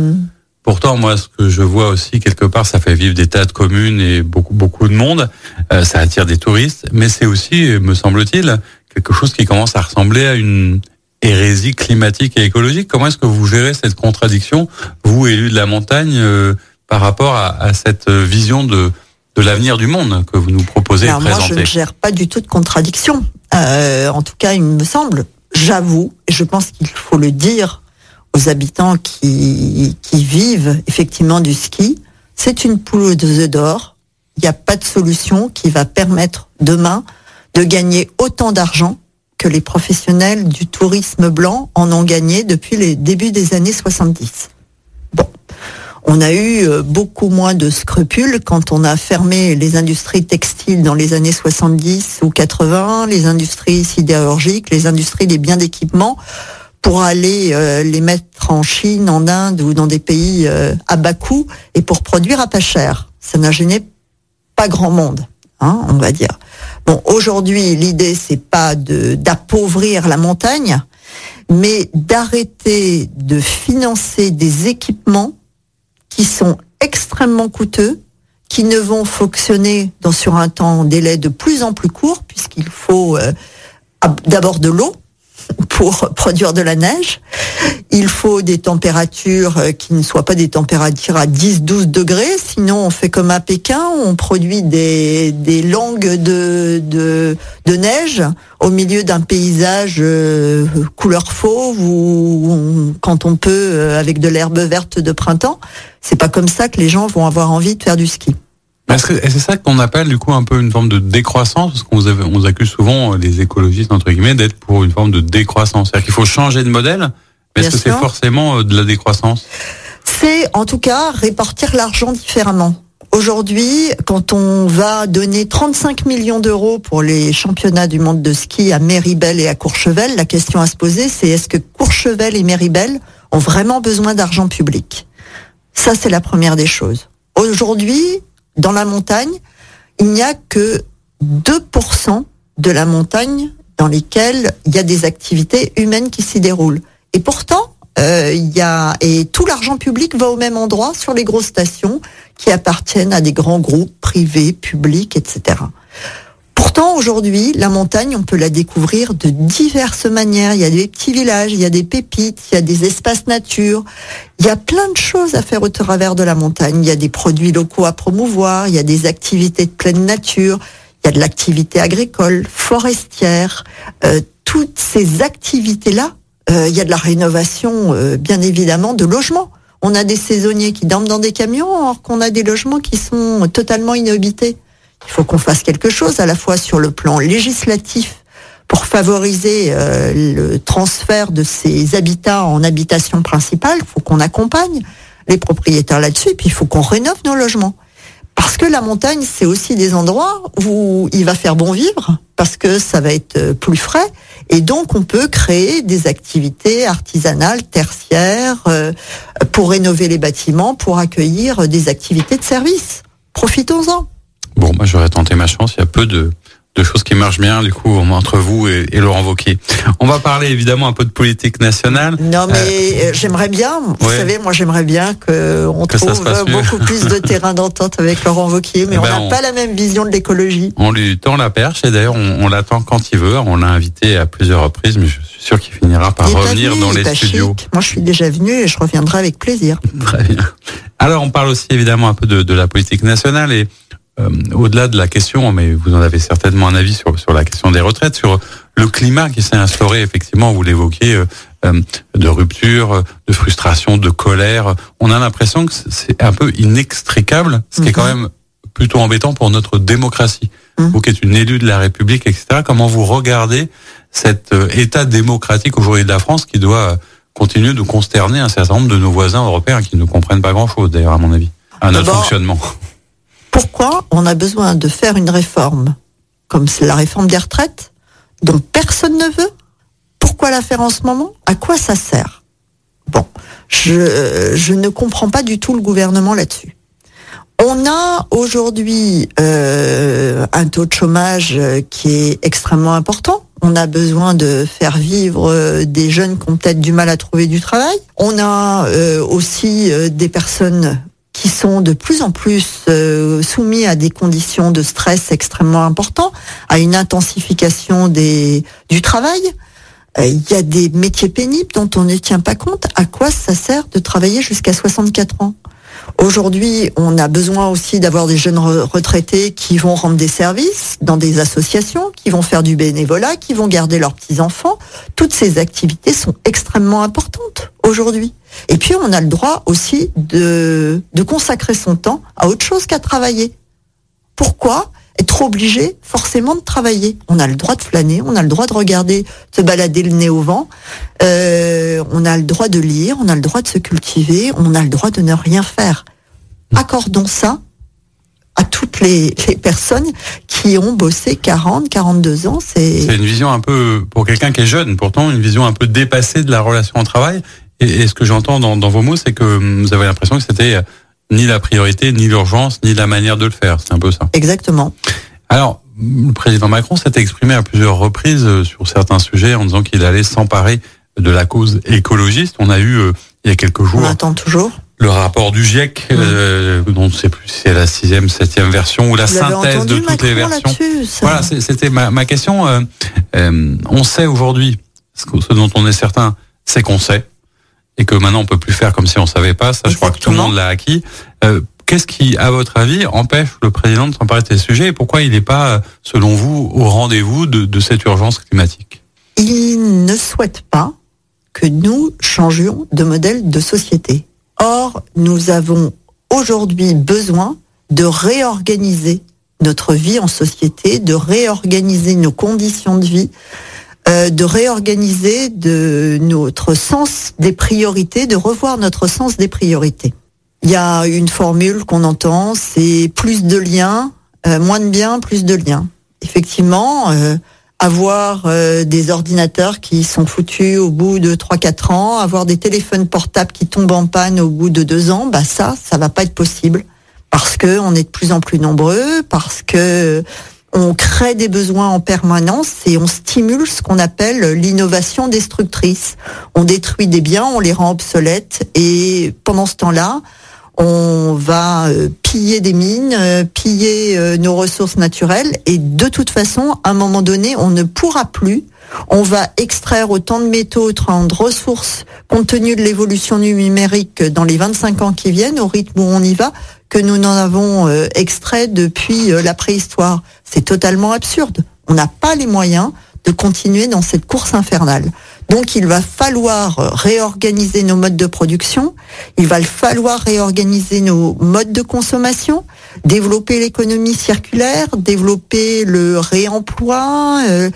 Pourtant, moi, ce que je vois aussi quelque part, ça fait vivre des tas de communes et beaucoup beaucoup de monde. Euh, ça attire des touristes, mais c'est aussi, me semble-t-il, quelque chose qui commence à ressembler à une hérésie climatique et écologique. Comment est-ce que vous gérez cette contradiction, vous élus de la montagne, euh, par rapport à, à, cette vision de de l'avenir du monde que vous nous proposez Alors et moi, je ne gère pas du tout de contradiction. Euh, en tout cas, il me semble, j'avoue, et je pense qu'il faut le dire aux habitants qui, vivent effectivement du ski, c'est une poule deux œufs d'or. Il n'y a pas de solution qui va permettre demain de gagner autant d'argent que les professionnels du tourisme blanc en ont gagné depuis les débuts des années 70. On a eu euh, beaucoup moins de scrupules quand on a fermé les industries textiles dans les années 70 ou 80, les industries sidérurgiques, les industries des biens d'équipement pour aller euh, les mettre en Chine, en Inde ou dans des pays euh, à bas coût et pour produire à pas cher. Ça n'a gêné pas grand monde, hein, on va dire. Bon, aujourd'hui, l'idée c'est pas de d'appauvrir la montagne, mais d'arrêter de financer des équipements qui sont extrêmement coûteux, qui ne vont fonctionner sur un temps délai de plus en plus court puisqu'il faut euh, d'abord de l'eau pour produire de la neige. Il faut des températures euh, qui ne soient pas des températures à 10-12 degrés, sinon on fait comme à Pékin, on produit des, des langues de, de, de neige au milieu d'un paysage euh, couleur fauve ou quand on peut euh, avec de l'herbe verte de printemps. C'est pas comme ça que les gens vont avoir envie de faire du ski. Est-ce que- c'est ça qu'on appelle du coup un peu une forme de décroissance Parce qu'on on vous accuse souvent, euh, les écologistes, entre guillemets, d'être pour une forme de décroissance. C'est-à-dire qu'il faut changer de modèle, mais est-ce que c'est forcément euh, de la décroissance? C'est en tout cas répartir l'argent différemment. Aujourd'hui, quand on va donner 35 millions d'euros pour les championnats du monde de ski à Méribel et à Courchevel, la question à se poser, c'est est-ce que Courchevel et Méribel ont vraiment besoin d'argent public? Ça, c'est la première des choses. Aujourd'hui, dans la montagne, il n'y a que 2% de la montagne dans lesquelles il y a des activités humaines qui s'y déroulent. Et pourtant, euh, il y a et tout l'argent public va au même endroit sur les grosses stations qui appartiennent à des grands groupes privés, publics, etc. Pourtant, aujourd'hui, la montagne, on peut la découvrir de diverses manières. Il y a des petits villages, il y a des pépites, il y a des espaces nature. Il y a plein de choses à faire au travers de la montagne. Il y a des produits locaux à promouvoir, il y a des activités de pleine nature, il y a de l'activité agricole, forestière. Euh, toutes ces activités-là, euh, il y a de la rénovation, euh, bien évidemment, de logements. On a des saisonniers qui dorment dans des camions, alors qu'on a des logements qui sont totalement inhabités. Il faut qu'on fasse quelque chose à la fois sur le plan législatif pour favoriser euh, le transfert de ces habitats en habitation principale. Il faut qu'on accompagne les propriétaires là-dessus, et puis il faut qu'on rénove nos logements. Parce que la montagne, c'est aussi des endroits où il va faire bon vivre, parce que ça va être euh, plus frais, et donc on peut créer des activités artisanales, tertiaires, euh, pour rénover les bâtiments, pour accueillir des activités de service. Profitons-en. Bon, moi j'aurais tenté ma chance. Il y a peu de, de choses qui marchent bien, du coup, entre vous et, et Laurent Wauquiez. On va parler évidemment un peu de politique nationale. Non, mais euh, j'aimerais bien, vous ouais. savez, moi j'aimerais bien qu'on trouve mieux. beaucoup plus de terrain d'entente avec Laurent Wauquiez, mais Eh on ben, n'a pas la même vision de l'écologie. On lui tend la perche et d'ailleurs on, on l'attend quand il veut. On l'a invité à plusieurs reprises, mais je suis sûr qu'il finira par revenir venu, dans les studios. chic. Moi je suis déjà venu et je reviendrai avec plaisir. Très bien. Alors on parle aussi évidemment un peu de, de la politique nationale et euh, au-delà de la question, mais vous en avez certainement un avis sur, sur la question des retraites, sur le climat qui s'est instauré, effectivement, vous l'évoquiez, euh, euh, de rupture, de frustration, de colère. On a l'impression que c'est un peu inextricable, ce qui est quand même plutôt embêtant pour notre démocratie. Vous qui êtes une élue de la République, etc., comment vous regardez cet euh, état démocratique aujourd'hui de la France qui doit euh, continuer de consterner un certain nombre de nos voisins européens qui ne comprennent pas grand-chose, d'ailleurs, à mon avis, à notre fonctionnement? Pourquoi on a besoin de faire une réforme comme c'est la réforme des retraites dont personne ne veut? Pourquoi la faire en ce moment? À quoi ça sert? Bon, je, je ne comprends pas du tout le gouvernement là-dessus. On a aujourd'hui euh, un taux de chômage euh, qui est extrêmement important. On a besoin de faire vivre euh, des jeunes qui ont peut-être du mal à trouver du travail. On a aussi des personnes qui sont de plus en plus euh, soumis à des conditions de stress extrêmement importants, à une intensification des, du travail. Euh, Il y a des métiers pénibles dont on ne tient pas compte. À quoi ça sert de travailler jusqu'à 64 ans? Aujourd'hui, on a besoin aussi d'avoir des jeunes re- retraités qui vont rendre des services dans des associations, qui vont faire du bénévolat, qui vont garder leurs petits-enfants. Toutes ces activités sont extrêmement importantes aujourd'hui. Et puis, on a le droit aussi de, de consacrer son temps à autre chose qu'à travailler. Pourquoi être obligé forcément de travailler? On a le droit de flâner, on a le droit de regarder, se balader le nez au vent, euh, on a le droit de lire, on a le droit de se cultiver, on a le droit de ne rien faire. Accordons ça à toutes les, les personnes qui ont bossé 40, 42 ans. C'est C'est une vision un peu, pour quelqu'un qui est jeune, pourtant, une vision un peu dépassée de la relation au travail. Et, et ce que j'entends dans, dans vos mots, c'est que hum, vous avez l'impression que c'était euh, ni la priorité, ni l'urgence, ni la manière de le faire. C'est un peu ça. exactement. Alors, le président Macron s'est exprimé à plusieurs reprises euh, sur certains sujets en disant qu'il allait s'emparer de la cause écologiste. On a eu, euh, il y a quelques jours, On attend toujours. le rapport du GIEC, euh, dont on ne sait plus si c'est la sixième, septième version ou la Vous synthèse de toutes les versions. Voilà, c'était ma, ma question. Euh, on sait aujourd'hui, ce dont on est certain, c'est qu'on sait, et que maintenant on peut plus faire comme si on savait pas. Ça, je crois que tout le monde l'a acquis. Euh, Qu'est-ce qui, à votre avis, empêche le président de s'emparer de ces sujets et pourquoi il n'est pas, euh, selon vous, au rendez-vous de, de cette urgence climatique? Il ne souhaite pas que nous changions de modèle de société. Or, nous avons aujourd'hui besoin de réorganiser notre vie en société, de réorganiser nos conditions de vie, euh, de réorganiser de notre sens des priorités, de revoir notre sens des priorités. Il y a une formule qu'on entend, c'est plus de liens, euh, moins de biens, plus de liens. Effectivement, euh, avoir des ordinateurs qui sont foutus au bout de 3-4 ans, avoir des téléphones portables qui tombent en panne au bout de 2 ans, bah ça, ça va pas être possible parce que on est de plus en plus nombreux, parce que on crée des besoins en permanence et on stimule ce qu'on appelle l'innovation destructrice. On détruit des biens, on les rend obsolètes et pendant ce temps-là, on va euh, piller des mines, euh, piller euh, nos ressources naturelles et de toute façon, à un moment donné, on ne pourra plus. On va extraire autant de métaux, autant de ressources, compte tenu de l'évolution numérique dans les 25 ans qui viennent, au rythme où on y va, que nous n'en avons euh, extrait depuis euh, la préhistoire. C'est totalement absurde. On n'a pas les moyens de continuer dans cette course infernale. Donc il va falloir réorganiser nos modes de production, il va falloir réorganiser nos modes de consommation, développer l'économie circulaire, développer le réemploi, euh,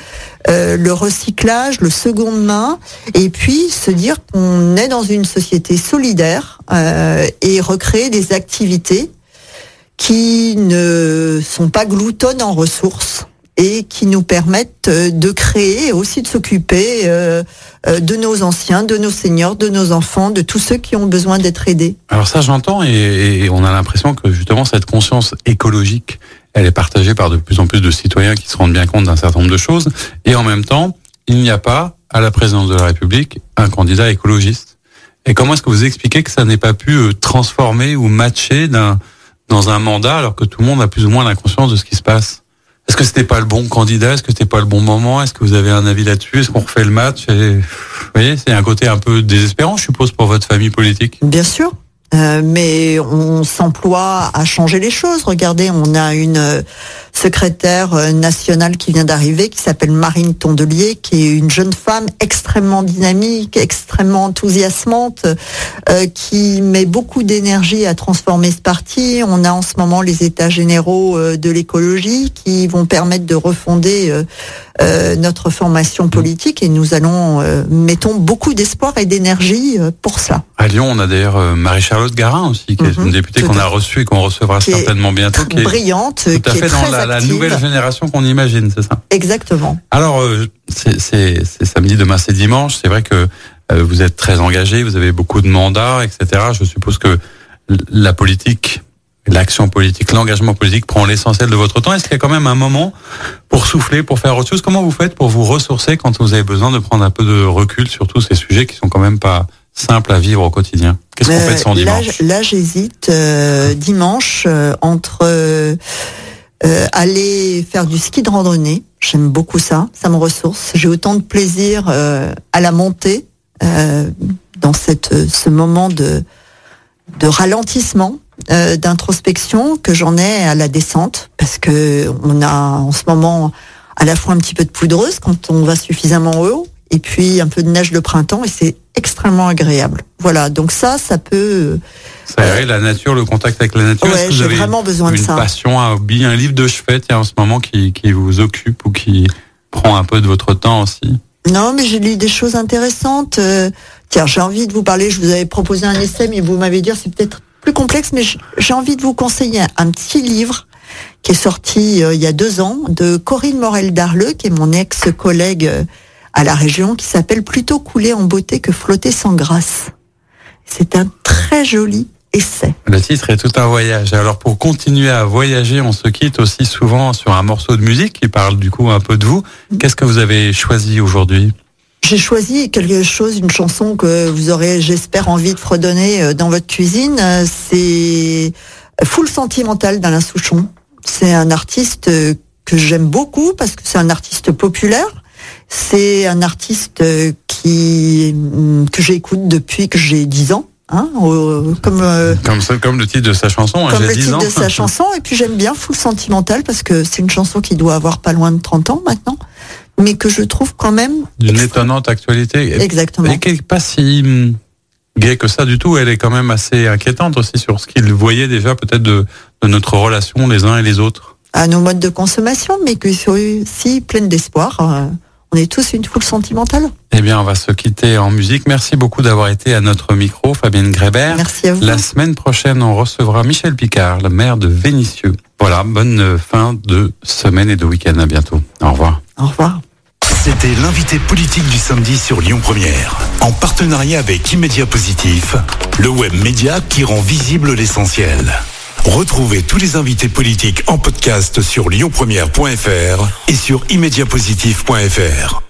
euh, le recyclage, le seconde main, et puis se dire qu'on est dans une société solidaire euh, et recréer des activités qui ne sont pas gloutonnes en ressources et qui nous permettent euh, de créer et aussi de s'occuper euh, euh, de nos anciens, de nos seniors, de nos enfants, de tous ceux qui ont besoin d'être aidés. Alors ça, j'entends et, et on a l'impression que justement cette conscience écologique, elle est partagée par de plus en plus de citoyens qui se rendent bien compte d'un certain nombre de choses. Et en même temps, il n'y a pas à la présidence de la République un candidat écologiste. Et comment est-ce que vous expliquez que ça n'ait pas pu transformer ou matcher d'un dans un mandat alors que tout le monde a plus ou moins la conscience de ce qui se passe? Est-ce que c'était pas le bon candidat? Est-ce que c'était pas le bon moment? Est-ce que vous avez un avis là-dessus? Est-ce qu'on refait le match? Vous voyez, c'est un côté un peu désespérant, je suppose, pour votre famille politique. Bien sûr. Euh, mais on s'emploie à changer les choses. Regardez, on a une euh, secrétaire euh, nationale qui vient d'arriver, qui s'appelle Marine Tondelier, qui est une jeune femme extrêmement dynamique, extrêmement enthousiasmante, qui met beaucoup d'énergie à transformer ce parti. On a en ce moment les états généraux de l'écologie qui vont permettre de refonder notre formation politique et nous allons mettons beaucoup d'espoir et d'énergie pour cela. À Lyon, on a d'ailleurs euh, Marie-Charlotte Garin aussi, qui est une députée Mhm. qu'on a reçue et qu'on recevra Qui certainement bientôt. Qui est brillante, tout à qui est fait dans très la, nouvelle génération qu'on imagine, c'est ça? Exactement. Alors, euh, c'est c'est- c'est samedi, demain c'est dimanche. C'est vrai que euh, vous êtes très engagé, vous avez beaucoup de mandats, etc. Je suppose que la politique l'action politique, l'engagement politique prend l'essentiel de votre temps. Est-ce qu'il y a quand même un moment pour souffler, pour faire autre chose? Comment vous faites pour vous ressourcer quand vous avez besoin de prendre un peu de recul sur tous ces sujets qui sont quand même pas simples à vivre au quotidien Qu'est-ce qu'on fait son Euh, là, dimanche Là, j'hésite euh, dimanche euh, entre euh, euh, aller faire du ski de randonnée. J'aime beaucoup ça, ça me ressource. J'ai autant de plaisir euh, à la montée euh, dans cette, euh, ce moment de, de ralentissement, euh, d'introspection que j'en ai à la descente, parce que on a en ce moment à la fois un petit peu de poudreuse quand on va suffisamment haut, et puis un peu de neige de printemps, et c'est extrêmement agréable. Voilà, donc ça, ça peut. Ça aéré la nature, le contact avec la nature. Ouais, j'ai vraiment besoin de une ça. passion, un hobby, un livre de chevet tiens, en ce moment qui, qui vous occupe ou qui prend un peu de votre temps aussi? Non, mais j'ai lu des choses intéressantes. Euh, tiens, j'ai envie de vous parler. Je vous avais proposé un essai, mais vous m'avez dit c'est peut-être plus complexe, mais j'ai envie de vous conseiller un petit livre qui est sorti euh, il y a deux ans de Corinne Morel-Darleux, qui est mon ex-collègue euh, à la région, qui s'appelle Plutôt couler en beauté que flotter sans grâce. C'est un très joli essai. Le titre est tout un voyage. Alors pour continuer à voyager, on se quitte aussi souvent sur un morceau de musique qui parle du coup un peu de vous. Qu'est-ce que vous avez choisi aujourd'hui? J'ai choisi quelque chose, une chanson que vous aurez, j'espère, envie de fredonner euh, dans votre cuisine. C'est Full Sentimental d'Alain Souchon. C'est un artiste euh, que j'aime beaucoup parce que c'est un artiste populaire. C'est un artiste euh, qui hum, que j'écoute depuis que j'ai 10 ans. Hein, comme euh, comme, ça, comme le titre de sa chanson, hein, comme le 10 titre ans. de sa chanson. Et puis j'aime bien Full Sentimental parce que c'est une chanson qui doit avoir pas loin de 30 ans maintenant, mais que je trouve quand même D'une étonnante actualité. Exactement. Et qui n'est pas si hum, gaie que ça du tout. Elle est quand même assez inquiétante aussi sur ce qu'il voyait déjà peut-être de, de notre relation les uns et les autres. à nos modes de consommation, mais que sont aussi pleine d'espoir. On est tous une foule sentimentale. Eh bien, on va se quitter en musique. Merci beaucoup d'avoir été à notre micro, Fabienne Grébert. Merci à vous. La semaine prochaine, on recevra Michel Picard, le maire de Vénissieux. Voilà, bonne euh, fin de semaine et de week-end. À bientôt. Au revoir. Au revoir. C'était l'invité politique du samedi sur Lyon Première, en partenariat avec Immédia Positif, le web média qui rend visible l'essentiel. Retrouvez tous les invités politiques en podcast sur lyonpremière.fr et sur immédiapositif.fr.